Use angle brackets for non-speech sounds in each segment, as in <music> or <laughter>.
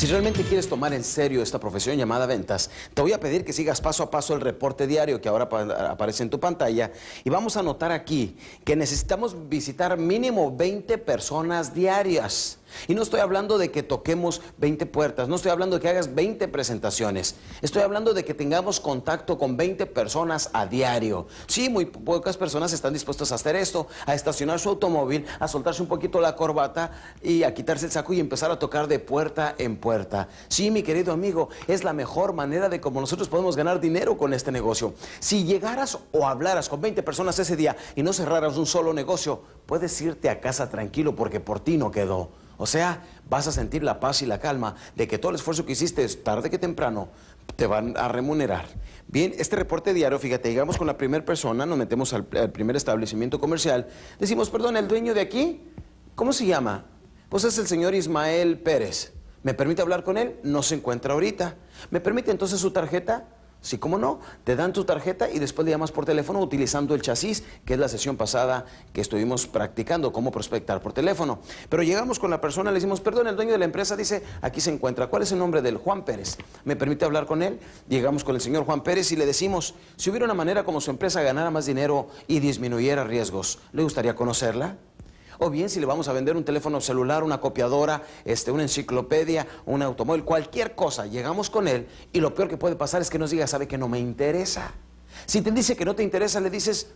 Si realmente quieres tomar en serio esta profesión llamada ventas, te voy a pedir que sigas paso a paso el reporte diario que ahora aparece en tu pantalla y vamos a notar aquí que necesitamos visitar mínimo 20 personas diarias. Y no estoy hablando de que toquemos 20 puertas, no estoy hablando de que hagas 20 presentaciones, estoy hablando de que tengamos contacto con 20 personas a diario. Sí, muy pocas personas están dispuestas a hacer esto, a estacionar su automóvil, a soltarse un poquito la corbata y a quitarse el saco y empezar a tocar de puerta en puerta. Sí, mi querido amigo, es la mejor manera de cómo nosotros podemos ganar dinero con este negocio. Si llegaras o hablaras con 20 personas ese día y no cerraras un solo negocio, puedes irte a casa tranquilo porque por ti no quedó. O sea, vas a sentir la paz y la calma de que todo el esfuerzo que hiciste, tarde que temprano, te van a remunerar. Bien, este reporte diario, fíjate, llegamos con la primera persona, nos metemos al, primer establecimiento comercial, decimos, perdón, ¿el dueño de aquí? ¿Cómo se llama? Pues es el señor Ismael Pérez. ¿Me permite hablar con él? No se encuentra ahorita. ¿Me permite entonces su tarjeta? Sí, cómo no, te dan tu tarjeta y después le llamas por teléfono utilizando el chasis, que es la sesión pasada que estuvimos practicando, cómo prospectar por teléfono. Pero llegamos con la persona, le decimos, perdón, el dueño de la empresa dice, aquí se encuentra. ¿Cuál es el nombre del Juan Pérez? ¿Me permite hablar con él? Llegamos con el señor Juan Pérez y le decimos, si hubiera una manera como su empresa ganara más dinero y disminuyera riesgos, ¿le gustaría conocerla? O bien si le vamos a vender un teléfono celular, una copiadora, este, una enciclopedia, un automóvil, cualquier cosa, llegamos con él y lo peor que puede pasar es que nos diga, sabe que no me interesa. Si te dice que no te interesa, le dices,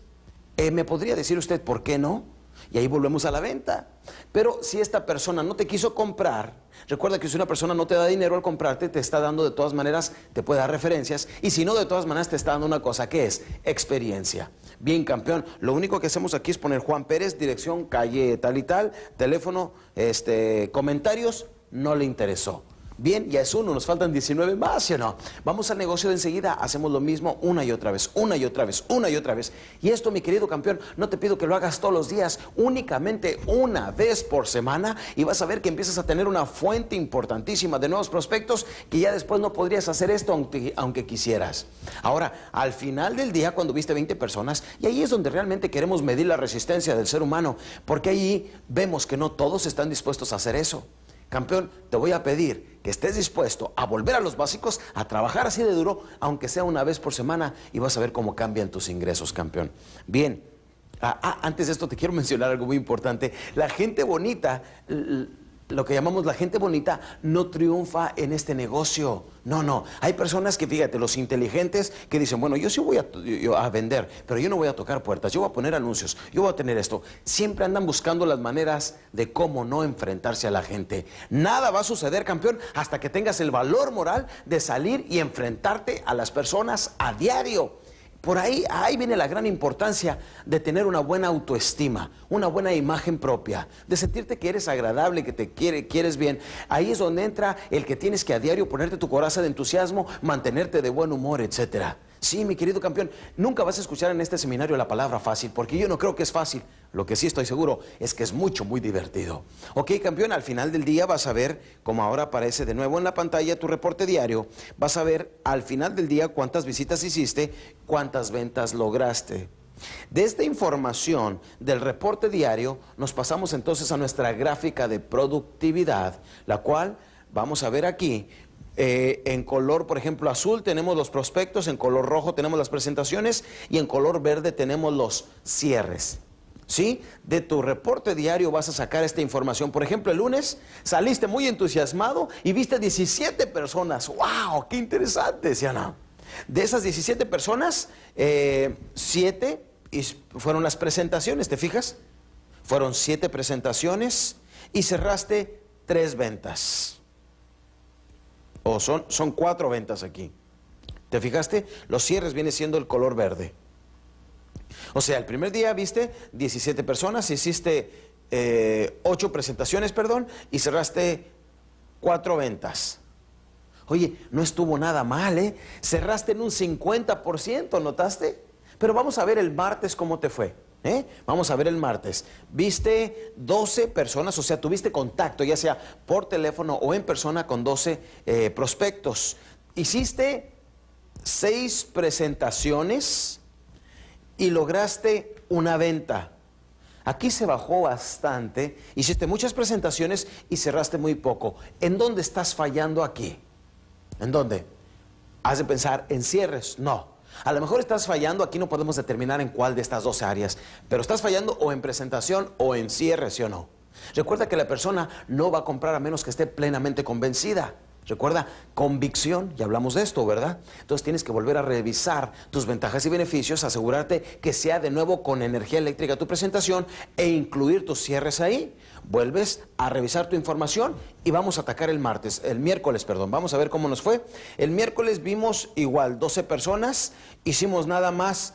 eh, ¿me podría decir usted por qué no? Y ahí volvemos a la venta. Pero si esta persona no te quiso comprar, recuerda que si una persona no te da dinero al comprarte, te está dando de todas maneras, te puede dar referencias. Y si no, de todas maneras te está dando una cosa, que es experiencia. Bien, campeón. Lo único que hacemos aquí es poner Juan Pérez, dirección, calle tal y tal, teléfono, este, comentarios, no le interesó. Bien, ya es uno, nos faltan 19 más, ¿sí o no? Vamos al negocio de enseguida, hacemos lo mismo una y otra vez, una y otra vez, una y otra vez. Y esto, mi querido campeón, no te pido que lo hagas todos los días, únicamente una vez por semana y vas a ver que empiezas a tener una fuente importantísima de nuevos prospectos que ya después no podrías hacer esto aunque, aunque quisieras. Ahora, al final del día, cuando viste 20 personas, y ahí es donde realmente queremos medir la resistencia del ser humano, porque ahí vemos que no todos están dispuestos a hacer eso. Campeón, te voy a pedir que estés dispuesto a volver a los básicos, a trabajar así de duro, aunque sea una vez por semana, y vas a ver cómo cambian tus ingresos, campeón. Bien, ah, ah, antes de esto te quiero <laughs> mencionar algo muy importante. La gente bonita lo que llamamos la gente bonita no triunfa en este negocio. No, no. Hay personas que, fíjate, los inteligentes que dicen, bueno, yo sí voy a, vender, pero yo no voy a tocar puertas, yo voy a poner anuncios, yo voy a tener esto. Siempre andan buscando las maneras de cómo no enfrentarse a la gente. Nada va a suceder, campeón, hasta que tengas el valor moral de salir y enfrentarte a las personas a diario. Por ahí, ahí viene la gran importancia de tener una buena autoestima, una buena imagen propia, de sentirte que eres agradable, que te quiere, quieres bien. Ahí es donde entra el que tienes que a diario ponerte tu coraza de entusiasmo, mantenerte de buen humor, etcétera. Sí, mi querido campeón, nunca vas a escuchar en este seminario la palabra fácil, porque yo no creo que es fácil. Lo que sí estoy seguro es que es mucho, muy divertido. Ok, campeón, al final del día vas a ver, como ahora aparece de nuevo en la pantalla tu reporte diario, vas a ver al final del día cuántas visitas hiciste, cuántas ventas lograste. De esta información del reporte diario nos pasamos entonces a nuestra gráfica de productividad, la cual vamos a ver aquí eh, en color, por ejemplo, azul tenemos los prospectos, en color rojo tenemos las presentaciones y en color verde tenemos los cierres. ¿Sí? De tu reporte diario vas a sacar esta información. Por ejemplo, el lunes saliste muy entusiasmado y viste 17 personas. ¡Wow! ¡Qué interesante! ¿sí De esas 17 personas, 7 eh, fueron las presentaciones, ¿te fijas? Fueron 7 presentaciones y cerraste 3 ventas. O son, son cuatro ventas aquí. ¿Te fijaste? Los cierres viene siendo el color verde. O sea, el primer día viste 17 personas, hiciste eh, 8 presentaciones, perdón, y cerraste cuatro ventas. Oye, no estuvo nada mal, ¿eh? Cerraste en un 50%, ¿notaste? Pero vamos a ver el martes cómo te fue. ¿Eh? Vamos a ver el martes. Viste 12 personas, o sea, tuviste contacto, ya sea por teléfono o en persona con 12 eh, prospectos. Hiciste 6 presentaciones y lograste una venta. Aquí se bajó bastante, hiciste muchas presentaciones y cerraste muy poco. ¿En dónde estás fallando aquí? ¿En dónde? ¿Has de pensar en cierres? No. A lo mejor estás fallando, aquí no podemos determinar en cuál de estas dos áreas, pero estás fallando o en presentación o en cierre, ¿sí o no? Recuerda que la persona no va a comprar a menos que esté plenamente convencida. Recuerda, convicción, ya hablamos de esto, ¿verdad? Entonces tienes que volver a revisar tus ventajas y beneficios, asegurarte que sea de nuevo con energía eléctrica tu presentación e incluir tus cierres ahí. Vuelves a revisar tu información y vamos a atacar el martes, el miércoles, perdón. Vamos a ver cómo nos fue. El miércoles vimos igual 12 personas, hicimos nada más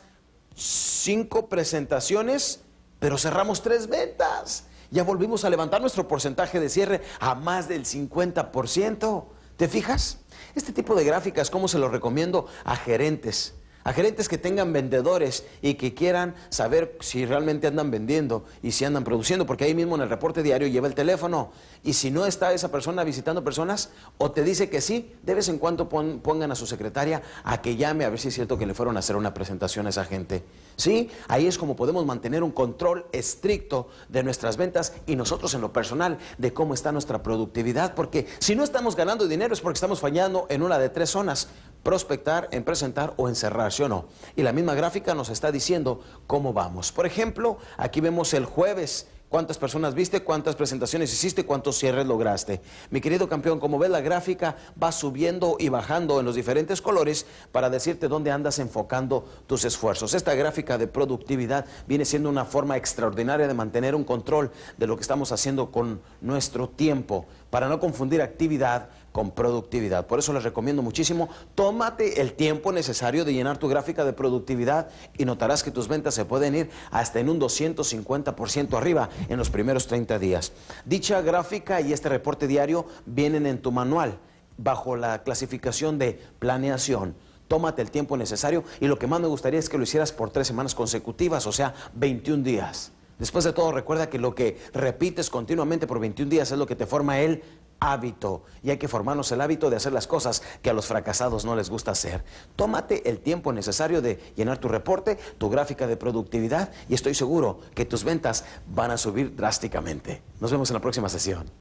5 presentaciones, pero cerramos 3 ventas. Ya volvimos a levantar nuestro porcentaje de cierre a más del 50%. ¿Te fijas? Este tipo de gráficas, ¿cómo se lo recomiendo a gerentes? A gerentes que tengan vendedores y que quieran saber si realmente andan vendiendo y si andan produciendo, porque ahí mismo en el reporte diario lleva el teléfono. Y si no está esa persona visitando personas o te dice que sí, de vez en cuando pongan a su secretaria a que llame a ver si es cierto que le fueron a hacer una presentación a esa gente. Sí, ahí es como podemos mantener un control estricto de nuestras ventas y nosotros en lo personal de cómo está nuestra productividad, porque si no estamos ganando dinero es porque estamos fallando en una de tres zonas prospectar, en presentar o en ¿sí o no? Y la misma gráfica nos está diciendo cómo vamos. Por ejemplo, aquí vemos el jueves cuántas personas viste, cuántas presentaciones hiciste, cuántos cierres lograste. Mi querido campeón, como ves la gráfica va subiendo y bajando en los diferentes colores para decirte dónde andas enfocando tus esfuerzos. Esta gráfica de productividad viene siendo una forma extraordinaria de mantener un control de lo que estamos haciendo con nuestro tiempo para no confundir actividad con productividad. Por eso les recomiendo muchísimo, tómate el tiempo necesario de llenar tu gráfica de productividad y notarás que tus ventas se pueden ir hasta en un 250% arriba en los primeros 30 días. Dicha gráfica y este reporte diario vienen en tu manual bajo la clasificación de planeación. Tómate el tiempo necesario y lo que más me gustaría es que lo hicieras por tres semanas consecutivas, o sea, 21 días. Después de todo, recuerda que lo que repites continuamente por 21 días es lo que te forma el hábito. Y hay que formarnos el hábito de hacer las cosas que a los fracasados no les gusta hacer. Tómate el tiempo necesario de llenar tu reporte, tu gráfica de productividad y estoy seguro que tus ventas van a subir drásticamente. Nos vemos en la próxima sesión.